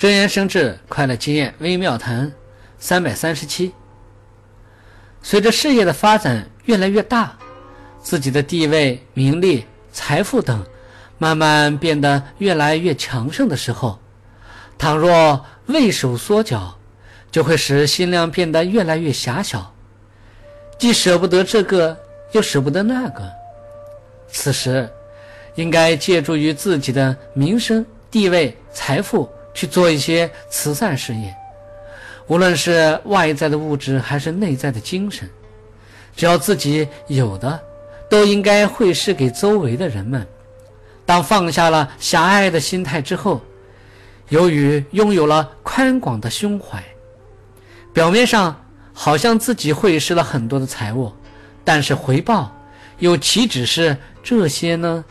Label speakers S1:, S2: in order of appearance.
S1: 真言生智，快乐经验微妙谈，三百三十七。随着事业的发展越来越大，自己的地位、名利、财富等慢慢变得越来越强盛的时候，倘若畏手缩脚，就会使心量变得越来越狭小，既舍不得这个，又舍不得那个。此时，应该借助于自己的名声、地位、财富。去做一些慈善事业，无论是外在的物质还是内在的精神，只要自己有的，都应该会施给周围的人们。当放下了狭隘的心态之后，由于拥有了宽广的胸怀，表面上好像自己会失了很多的财物，但是回报又岂止是这些呢？